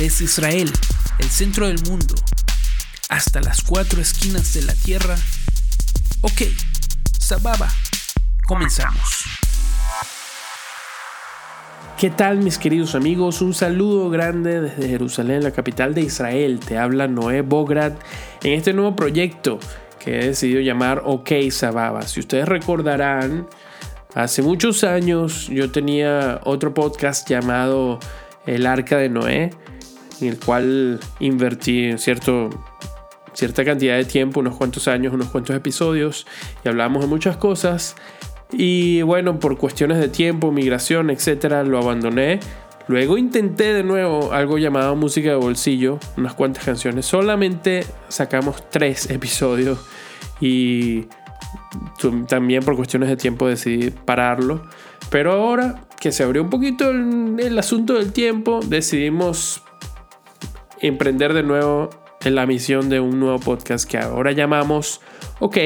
desde Israel, el centro del mundo, hasta las cuatro esquinas de la tierra. Ok, Sababa, comenzamos. ¿Qué tal mis queridos amigos? Un saludo grande desde Jerusalén, la capital de Israel. Te habla Noé Bograd en este nuevo proyecto que he decidido llamar OK Sababa. Si ustedes recordarán, hace muchos años yo tenía otro podcast llamado El Arca de Noé, en el cual invertí cierto, cierta cantidad de tiempo, unos cuantos años, unos cuantos episodios, y hablábamos de muchas cosas. Y bueno, por cuestiones de tiempo, migración, etcétera, lo abandoné. Luego intenté de nuevo algo llamado música de bolsillo, unas cuantas canciones. Solamente sacamos tres episodios y también por cuestiones de tiempo decidí pararlo. Pero ahora que se abrió un poquito el, el asunto del tiempo, decidimos emprender de nuevo en la misión de un nuevo podcast que ahora llamamos OK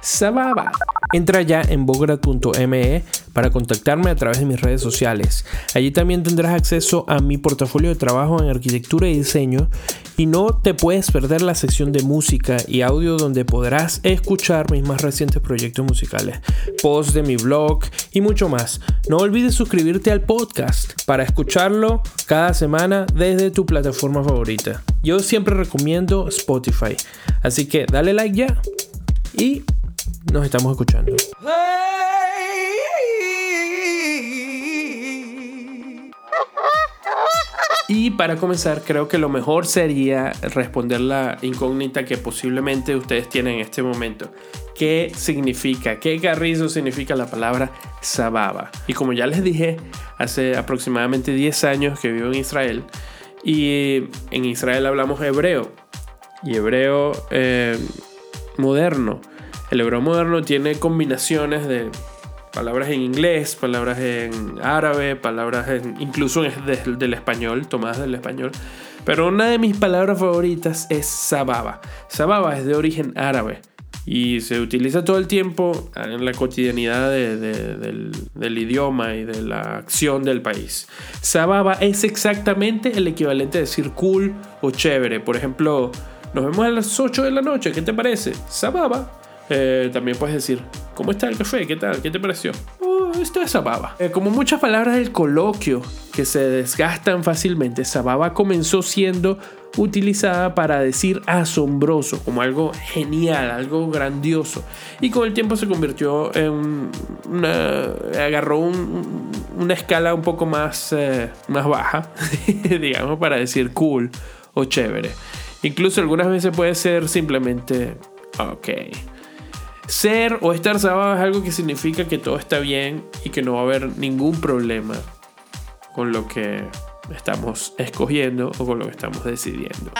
Sababa. Entra ya en bograd.me para contactarme a través de mis redes sociales. Allí también tendrás acceso a mi portafolio de trabajo en arquitectura y diseño y no te puedes perder la sección de música y audio donde podrás escuchar mis más recientes proyectos musicales, posts de mi blog y mucho más. No olvides suscribirte al podcast para escucharlo cada semana desde tu plataforma favorita. Yo siempre recomiendo Spotify, así que dale like ya y nos estamos escuchando. Y para comenzar, creo que lo mejor sería responder la incógnita que posiblemente ustedes tienen en este momento. ¿Qué significa? ¿Qué carrizo significa la palabra sababa? Y como ya les dije, hace aproximadamente 10 años que vivo en Israel y en Israel hablamos hebreo y hebreo eh, moderno. El hebreo moderno tiene combinaciones de palabras en inglés, palabras en árabe, palabras incluso del español, tomadas del español. Pero una de mis palabras favoritas es sababa. Sababa es de origen árabe y se utiliza todo el tiempo en la cotidianidad del, del, idioma y de la acción del país. Sababa es exactamente el equivalente de decir cool o chévere. Por ejemplo, nos vemos a las 8 de la noche, ¿qué te parece? Sababa eh, también puedes decir, ¿cómo está el café? ¿Qué tal? ¿Qué te pareció? Oh, esto es sababa. Eh, como muchas palabras del coloquio que se desgastan fácilmente, sababa comenzó siendo utilizada para decir asombroso, como algo genial, algo grandioso. Y con el tiempo se convirtió en una, agarró una escala un poco más, eh, más baja, digamos, para decir cool o chévere. Incluso algunas veces puede ser simplemente ok. Ser o estar sábado es algo que significa que todo está bien y que no va a haber ningún problema con lo que estamos escogiendo o con lo que estamos decidiendo.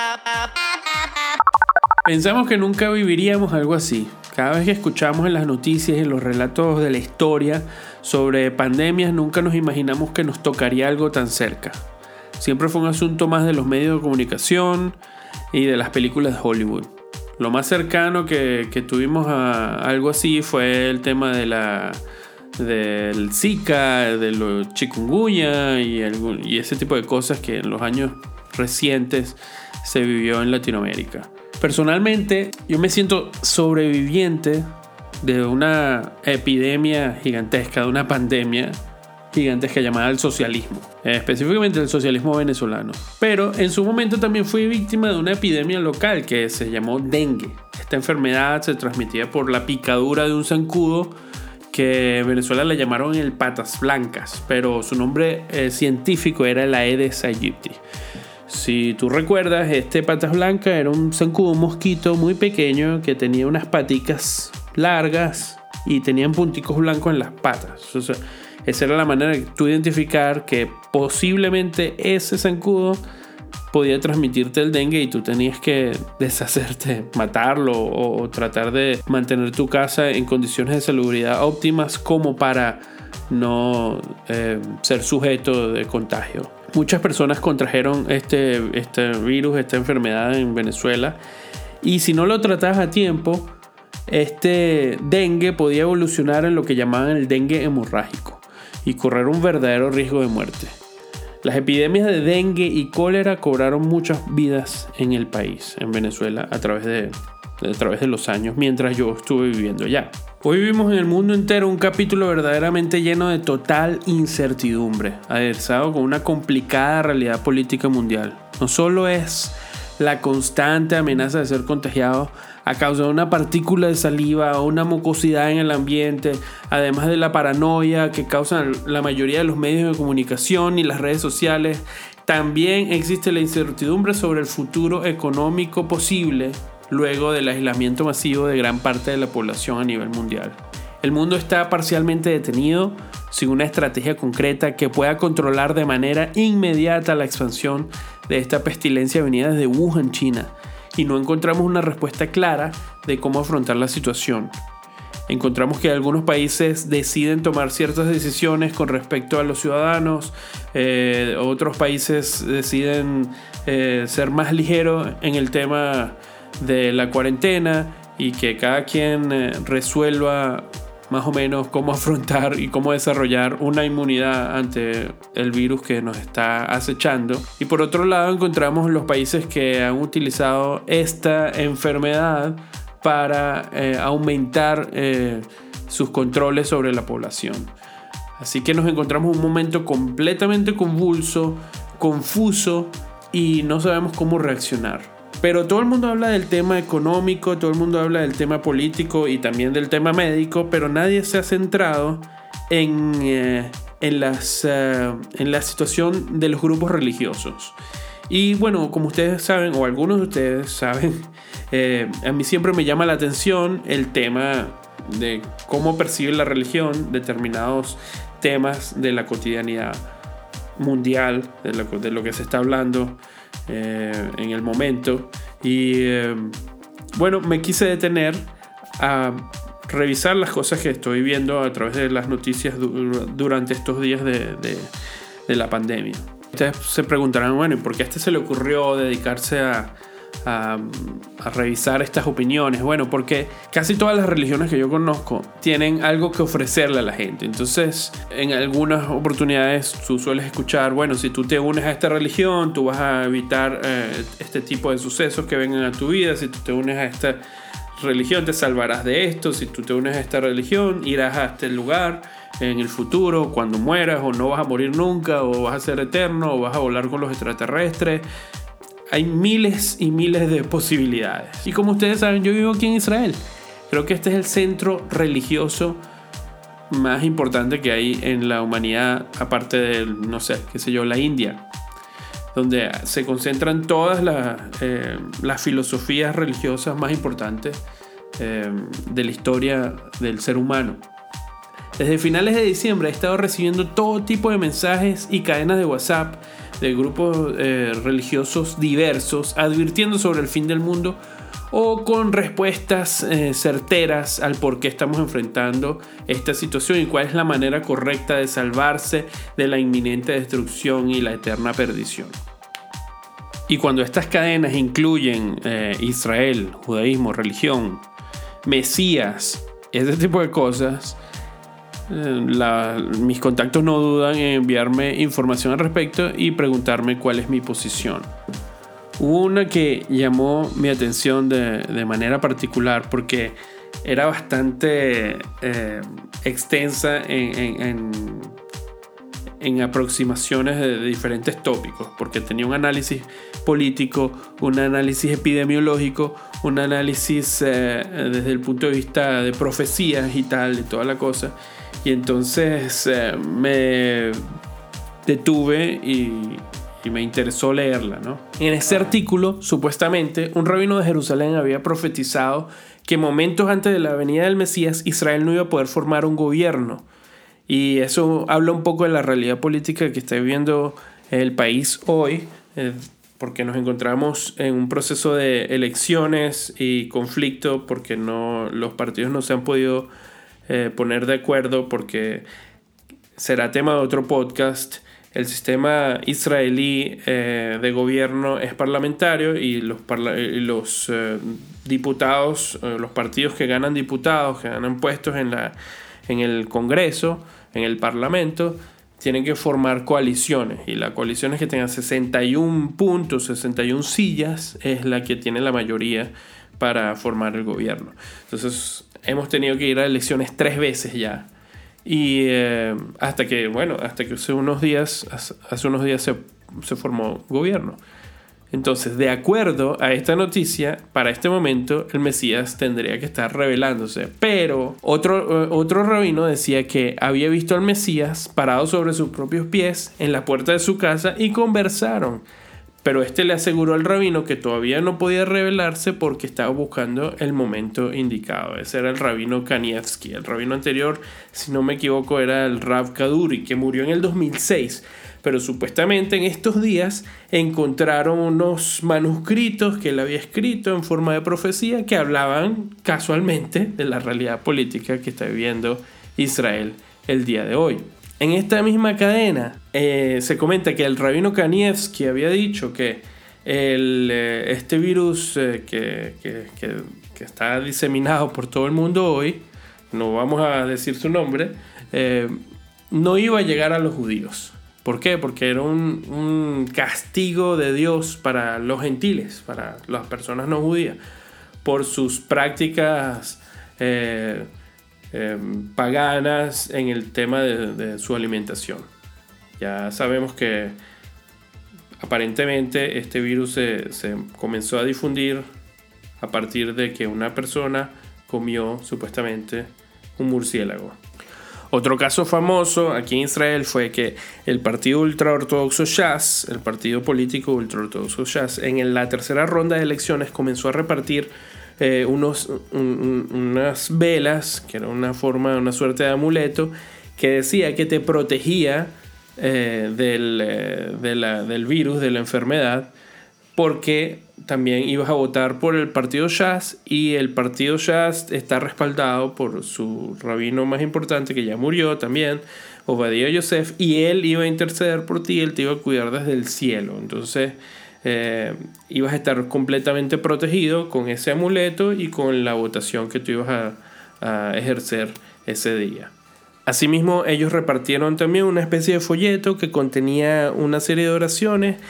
Pensamos que nunca viviríamos algo así. Cada vez que escuchamos en las noticias y en los relatos de la historia sobre pandemias, nunca nos imaginamos que nos tocaría algo tan cerca. Siempre fue un asunto más de los medios de comunicación y de las películas de Hollywood. Lo más cercano que, tuvimos a algo así fue el tema de la del Zika, de los chikungunya y, y ese tipo de cosas que en los años recientes se vivió en Latinoamérica. Personalmente, yo me siento sobreviviente de una epidemia gigantesca, de una pandemia gigantesca llamada el socialismo, específicamente el socialismo venezolano. Pero en su momento también fui víctima de una epidemia local que se llamó dengue. Esta enfermedad se transmitía por la picadura de un zancudo que en Venezuela le llamaron el patas blancas, pero su nombre eh, científico era el Aedes aegypti. Si tú recuerdas, este patas blancas era un zancudo, mosquito muy pequeño que tenía unas paticas largas y tenían punticos blancos en las patas. O sea, esa era la manera de tú identificar que posiblemente ese zancudo podía transmitirte el dengue y tú tenías que deshacerte, matarlo o, tratar de mantener tu casa en condiciones de salubridad óptimas como para no eh, ser sujeto de contagio. Muchas personas contrajeron este, este virus, esta enfermedad en Venezuela y si no lo tratas a tiempo, este dengue podía evolucionar en lo que llamaban el dengue hemorrágico y correr un verdadero riesgo de muerte. Las epidemias de dengue y cólera cobraron muchas vidas en el país, en Venezuela, a través de, a través de los años, mientras yo estuve viviendo allá. Hoy vivimos en el mundo entero un capítulo verdaderamente lleno de total incertidumbre, aderezado con una complicada realidad política mundial. No solo es la constante amenaza de ser contagiado a causa de una partícula de saliva o una mucosidad en el ambiente, además de la paranoia que causan la mayoría de los medios de comunicación y las redes sociales, también existe la incertidumbre sobre el futuro económico posible luego del aislamiento masivo de gran parte de la población a nivel mundial. El mundo está parcialmente detenido sin una estrategia concreta que pueda controlar de manera inmediata la expansión de esta pestilencia venida desde Wuhan, China, y no encontramos una respuesta clara de cómo afrontar la situación. Encontramos que algunos países deciden tomar ciertas decisiones con respecto a los ciudadanos, eh, otros países deciden eh, ser más ligeros en el tema de la cuarentena y que cada quien eh, resuelva más o menos cómo afrontar y cómo desarrollar una inmunidad ante el virus que nos está acechando. Y por otro lado encontramos los países que han utilizado esta enfermedad para eh, aumentar eh, sus controles sobre la población. Así que nos encontramos un momento completamente convulso, confuso y no sabemos cómo reaccionar. Pero todo el mundo habla del tema económico, todo el mundo habla del tema político y también del tema médico, pero nadie se ha centrado en, eh, en, las, eh, en la situación de los grupos religiosos. Y bueno, como ustedes saben, o algunos de ustedes saben, eh, a mí siempre me llama la atención el tema de cómo percibe la religión determinados temas de la cotidianidad mundial, de lo, de lo que se está hablando eh, en el momento. Y eh, bueno, me quise detener a revisar las cosas que estoy viendo a través de las noticias durante estos días de, de la pandemia. Ustedes se preguntarán, bueno, ¿y por qué a este se le ocurrió dedicarse a, a, revisar estas opiniones? Bueno, porque casi todas las religiones que yo conozco tienen algo que ofrecerle a la gente. Entonces, en algunas oportunidades tú sueles escuchar, bueno, si tú te unes a esta religión, tú vas a evitar eh, este tipo de sucesos que vengan a tu vida. Si tú te unes a esta religión, te salvarás de esto. Si tú te unes a esta religión, irás a este lugar en el futuro, cuando mueras, o no vas a morir nunca, o vas a ser eterno, o vas a volar con los extraterrestres hay miles y miles de posibilidades. Y como ustedes saben, yo vivo aquí en Israel. Creo que este es el centro religioso más importante que hay en la humanidad, aparte de, no sé, qué sé yo, la India, donde se concentran todas las, eh, filosofías religiosas más importantes eh, de la historia del ser humano. Desde finales de diciembre he estado recibiendo todo tipo de mensajes y cadenas de WhatsApp de grupos eh, religiosos diversos advirtiendo sobre el fin del mundo o con respuestas eh, certeras al por qué estamos enfrentando esta situación y cuál es la manera correcta de salvarse de la inminente destrucción y la eterna perdición. Y cuando estas cadenas incluyen eh, Israel, judaísmo, religión, Mesías, ese tipo de cosas, mis contactos no dudan en enviarme información al respecto y preguntarme cuál es mi posición. Hubo una que llamó mi atención de, manera particular porque era bastante eh, extensa en, en, aproximaciones de, diferentes tópicos, porque tenía un análisis político, un análisis epidemiológico, un análisis eh, desde el punto de vista de profecías y tal, y toda la cosa. Y entonces eh, me detuve y, me interesó leerla. ¿no? En ese artículo, supuestamente, un rabino de Jerusalén había profetizado que momentos antes de la venida del Mesías, Israel no iba a poder formar un gobierno. Y eso habla un poco de la realidad política que está viviendo el país hoy, eh, porque nos encontramos en un proceso de elecciones y conflicto, porque no, los partidos no se han podido eh, poner de acuerdo porque será tema de otro podcast. El sistema israelí eh, de gobierno es parlamentario y los, los eh, diputados, los partidos que ganan diputados, que ganan puestos en, la, en el Congreso, en el Parlamento, tienen que formar coaliciones y la coalición es que tenga 61 puntos, 61 sillas, es la que tiene la mayoría para formar el gobierno. Entonces hemos tenido que ir a elecciones tres veces ya. Y eh, hasta que, bueno, hasta que hace unos días, hace unos días se, se formó gobierno. Entonces, de acuerdo a esta noticia, para este momento el Mesías tendría que estar revelándose. Pero otro, eh, otro rabino decía que había visto al Mesías parado sobre sus propios pies en la puerta de su casa y conversaron. Pero este le aseguró al rabino que todavía no podía revelarse porque estaba buscando el momento indicado. Ese era el rabino Kanievsky. El rabino anterior, si no me equivoco, era el Rav Kaduri, que murió en el 2006 pero supuestamente en estos días encontraron unos manuscritos que él había escrito en forma de profecía que hablaban casualmente de la realidad política que está viviendo Israel el día de hoy. En esta misma cadena eh, se comenta que el rabino Kanievsky había dicho que eh, este virus eh, que, está diseminado por todo el mundo hoy, no vamos a decir su nombre, no iba a llegar a los judíos. ¿Por qué? Porque era un, castigo de Dios para los gentiles, para las personas no judías, por sus prácticas eh, paganas en el tema de, su alimentación. Ya sabemos que aparentemente este virus se, se comenzó a difundir a partir de que una persona comió supuestamente un murciélago. Otro caso famoso aquí en Israel fue que el partido ultraortodoxo Shas, el partido político ultraortodoxo Shas, en la tercera ronda de elecciones comenzó a repartir eh, unos, unas velas, que era una forma, una suerte de amuleto, que decía que te protegía eh, del, eh, del virus, de la enfermedad, porque también ibas a votar por el partido Shas y el partido Shas está respaldado por su rabino más importante que ya murió también, Obadiah Yosef, y él iba a interceder por ti, él te iba a cuidar desde el cielo. Entonces eh, ibas a estar completamente protegido con ese amuleto y con la votación que tú ibas a, ejercer ese día. Asimismo, ellos repartieron también una especie de folleto que contenía una serie de oraciones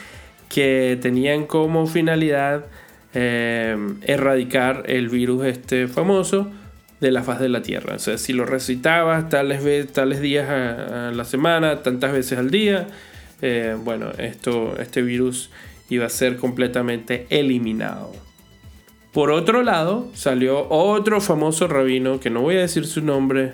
que tenían como finalidad eh, erradicar el virus este famoso de la faz de la Tierra. O sea, si lo recitabas tales, tales días a, la semana, tantas veces al día, eh, bueno, esto, este virus iba a ser completamente eliminado. Por otro lado, salió otro famoso rabino, que no voy a decir su nombre,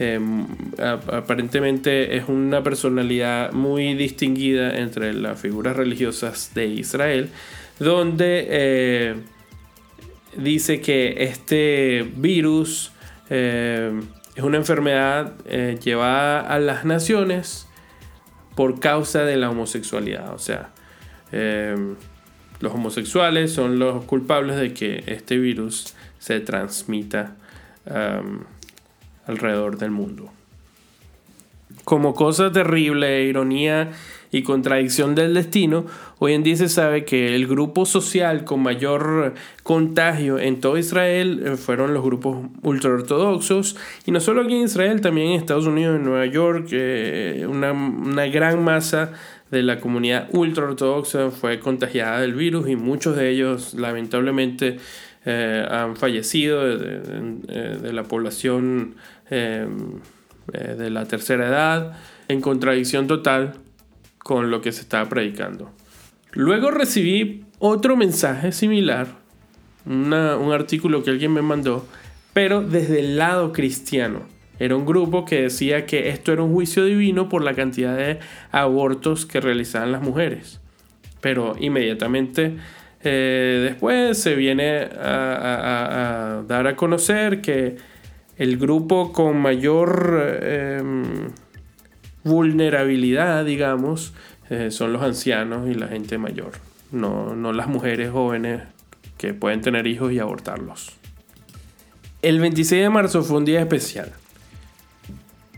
Em, aparentemente es una personalidad muy distinguida entre las figuras religiosas de Israel, donde eh, dice que este virus em, es una enfermedad eh, llevada a las naciones por causa de la homosexualidad. O sea, em, los homosexuales son los culpables de que este virus se transmita alrededor del mundo. Como cosa terrible, ironía y contradicción del destino, hoy en día se sabe que el grupo social con mayor contagio en todo Israel eh, fueron los grupos ultraortodoxos, y no solo aquí en Israel, también en Estados Unidos, en Nueva York, eh, una gran masa de la comunidad ultraortodoxa fue contagiada del virus y muchos de ellos lamentablemente eh, han fallecido de, la población eh, de la tercera edad, en contradicción total con lo que se estaba predicando. Luego recibí otro mensaje similar, un artículo que alguien me mandó, pero desde el lado cristiano. Era un grupo que decía que esto era un juicio divino por la cantidad de abortos que realizaban las mujeres. Pero inmediatamente eh, después se viene a, dar a conocer que el grupo con mayor em, vulnerabilidad, digamos, eh, son los ancianos y la gente mayor, no, no las mujeres jóvenes que pueden tener hijos y abortarlos. El 26 de marzo fue un día especial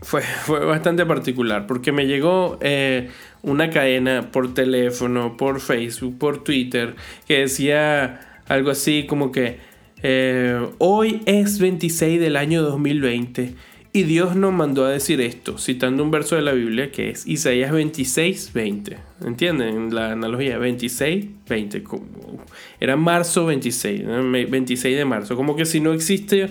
fue, fue bastante particular porque me llegó eh, una cadena por teléfono, por Facebook, por Twitter, que decía algo así como que eh, hoy es 26 del año 2020 Y Dios nos mandó a decir esto, citando un verso de la Biblia que es Isaías 26, 20. ¿Entienden? La analogía 26, 20. Era marzo 26, 26 de marzo. Como que si no existe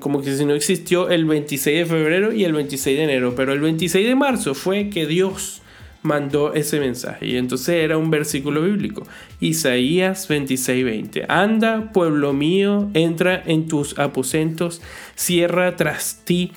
como que si no existió el 26 de febrero y el 26 de enero, pero el 26 de marzo fue que Dios mandó ese mensaje. Y entonces era un versículo bíblico. Isaías 26:20. Anda, pueblo mío, entra en tus aposentos, cierra tras ti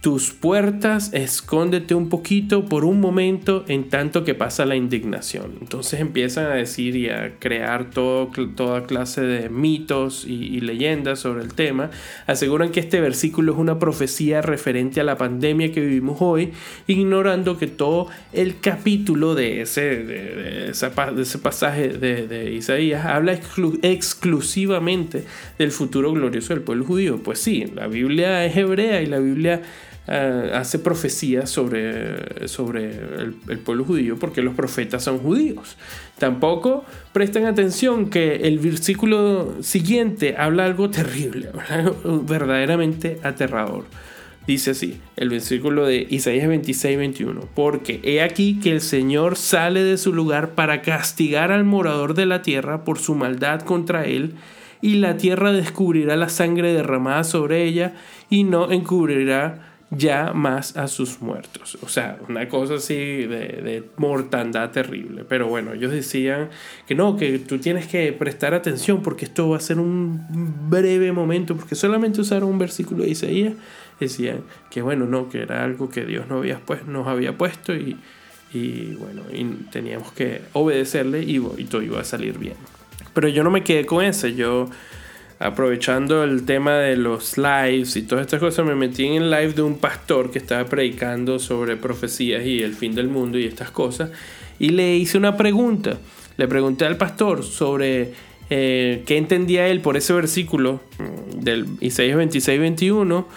tus puertas, escóndete un poquito por un momento en tanto que pasa la indignación. Entonces empiezan a decir y a crear todo, toda clase de mitos y, leyendas sobre el tema. Aseguran que este versículo es una profecía referente a la pandemia que vivimos hoy, ignorando que todo el capítulo de ese, de, ese pasaje de, Isaías habla exclusivamente del futuro glorioso del pueblo judío. Pues sí, la Biblia es hebrea y la Biblia eh, hace profecías sobre, sobre el, pueblo judío porque los profetas son judíos. Tampoco prestan atención que el versículo siguiente habla algo terrible, verdaderamente aterrador. Dice así, el versículo de Isaías 26, 21. Porque he aquí que el Señor sale de su lugar para castigar al morador de la tierra por su maldad contra él, y la tierra descubrirá la sangre derramada sobre ella, y no encubrirá ya más a sus muertos. O sea, una cosa así de, mortandad terrible. Pero bueno, ellos decían que no, que tú tienes que prestar atención porque esto va a ser un breve momento, porque solamente usaron un versículo de Isaías. Decían que bueno, no, que era algo que Dios no había pues, nos había puesto y, bueno, y teníamos que obedecerle y, y todo iba a salir bien. Pero yo no me quedé con eso, yo aprovechando el tema de los lives y todas estas cosas, me metí en el live de un pastor que estaba predicando sobre profecías y el fin del mundo y estas cosas. Y le hice una pregunta. Le pregunté al pastor sobre eh, qué entendía él por ese versículo mm, del Isaías 26, 21,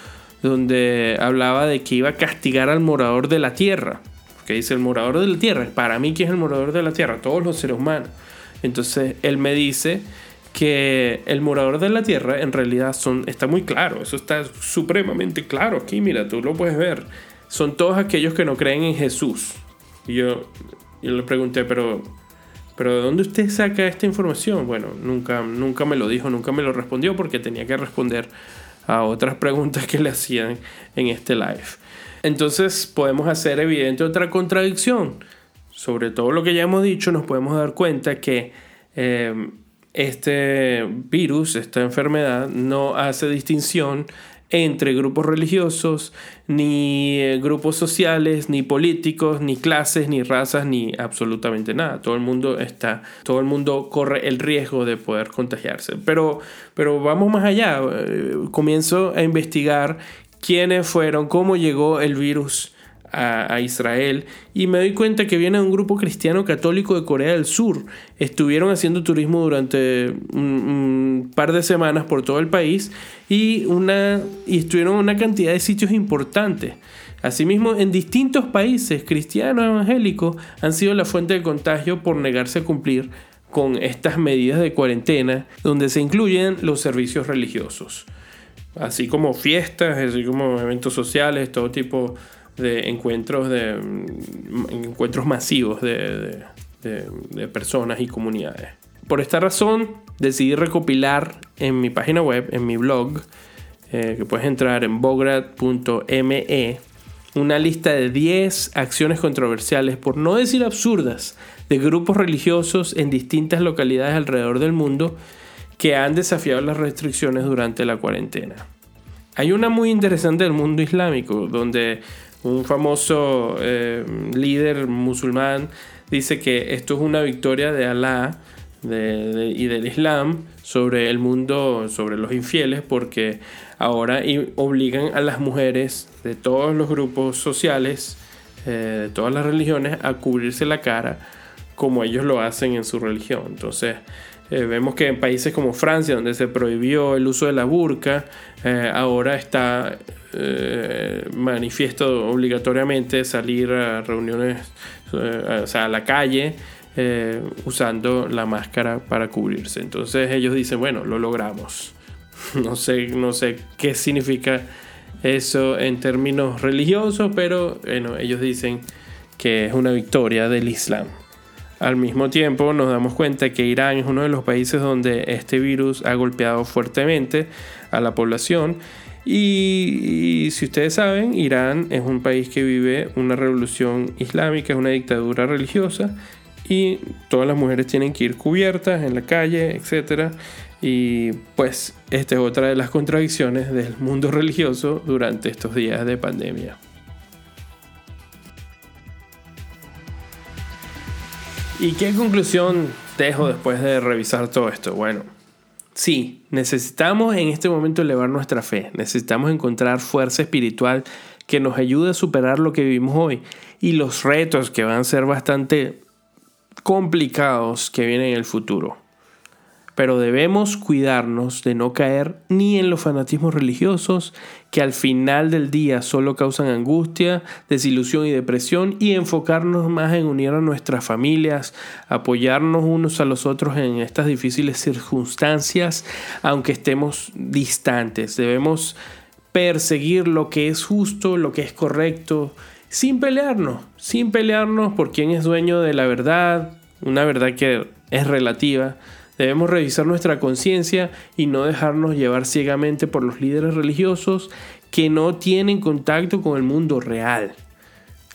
donde hablaba de que iba a castigar al morador de la tierra. Que dice el morador de la tierra. Para mí, ¿quién es el morador de la tierra? Todos los seres humanos. Entonces él me dice que el morador de la tierra en realidad son, está muy claro, eso está supremamente claro aquí, mira, tú lo puedes ver. Son todos aquellos que no creen en Jesús. Y yo, yo le pregunté, pero, pero ¿de dónde usted saca esta información? Bueno, nunca, nunca me lo dijo, nunca me lo respondió porque tenía que responder a otras preguntas que le hacían en este live. Entonces podemos hacer evidente otra contradicción. Sobre todo lo que ya hemos dicho, nos podemos dar cuenta que eh, este virus, esta enfermedad, no hace distinción entre grupos religiosos, ni eh, grupos sociales, ni políticos, ni clases, ni razas, ni absolutamente nada. Todo el mundo está, todo el mundo corre el riesgo de poder contagiarse. Pero, pero vamos más allá. Eh, comienzo a investigar quiénes fueron, cómo llegó el virus a, Israel y me doy cuenta que viene un grupo cristiano católico de Corea del Sur. Estuvieron haciendo turismo durante un, par de semanas por todo el país y, una, y estuvieron en una cantidad de sitios importantes. Asimismo, en distintos países cristianos evangélicos han sido la fuente de contagio por negarse a cumplir con estas medidas de cuarentena, donde se incluyen los servicios religiosos, así como fiestas, así como eventos sociales, todo tipo de encuentros, de, mm, encuentros masivos de, personas y comunidades. Por esta razón decidí recopilar en mi página web, en mi blog, eh, que puedes entrar en bograd.me, una lista de 10 acciones controversiales, por no decir absurdas, de grupos religiosos en distintas localidades alrededor del mundo que han desafiado las restricciones durante la cuarentena. Hay una muy interesante del mundo islámico, donde un famoso eh, líder musulmán, dice que esto es una victoria de Alá y del Islam sobre el mundo, sobre los infieles, porque ahora obligan a las mujeres de todos los grupos sociales, eh, de todas las religiones, a cubrirse la cara como ellos lo hacen en su religión. Entonces, eh, vemos que en países como Francia, donde se prohibió el uso de la burka, ahora está eh, manifiesto obligatoriamente salir a reuniones, eh, o sea, a la calle eh, usando la máscara para cubrirse. Entonces ellos dicen, bueno, lo logramos. No sé, no sé qué significa eso en términos religiosos, pero bueno, ellos dicen que es una victoria del Islam. Al mismo tiempo nos damos cuenta que Irán es uno de los países donde este virus ha golpeado fuertemente a la población y, si ustedes saben, Irán es un país que vive una revolución islámica, es una dictadura religiosa y todas las mujeres tienen que ir cubiertas en la calle, etc. Y pues esta es otra de las contradicciones del mundo religioso durante estos días de pandemia. ¿Y qué conclusión dejo después de revisar todo esto? Bueno, sí, necesitamos en este momento elevar nuestra fe, necesitamos encontrar fuerza espiritual que nos ayude a superar lo que vivimos hoy. Y los retos que van a ser bastante complicados que vienen en el futuro pero debemos cuidarnos de no caer ni en los fanatismos religiosos que al final del día solo causan angustia, desilusión y depresión y enfocarnos más en unir a nuestras familias, apoyarnos unos a los otros en estas difíciles circunstancias, aunque estemos distantes. Debemos perseguir lo que es justo, lo que es correcto, sin pelearnos, sin pelearnos por quién es dueño de la verdad, una verdad que es relativa Debemos revisar nuestra conciencia y no dejarnos llevar ciegamente por los líderes religiosos que no tienen contacto con el mundo real.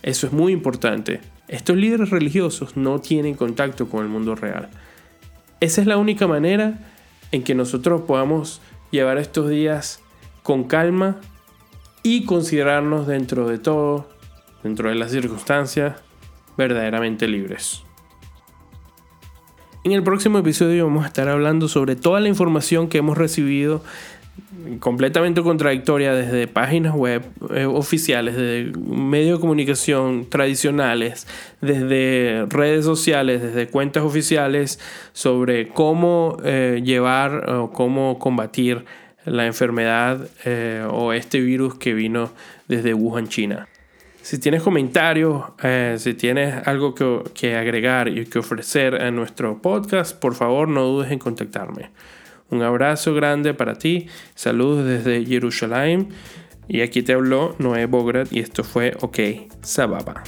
Eso es muy importante. Estos líderes religiosos no tienen contacto con el mundo real. Esa es la única manera en que nosotros podamos llevar estos días con calma y considerarnos dentro de todo, dentro de las circunstancias, verdaderamente libres. En el próximo episodio vamos a estar hablando sobre toda la información que hemos recibido completamente contradictoria desde páginas web eh, oficiales, desde medios de comunicación tradicionales, desde redes sociales, desde cuentas oficiales sobre cómo eh, llevar o cómo combatir la enfermedad eh, o este virus que vino desde Wuhan, China. Si tienes comentarios, eh, si tienes algo que, agregar y que ofrecer a nuestro podcast, por favor no dudes en contactarme. Un abrazo grande para ti, saludos desde Jerusalén y aquí te habló Noé Bograt y esto fue OK Sababa.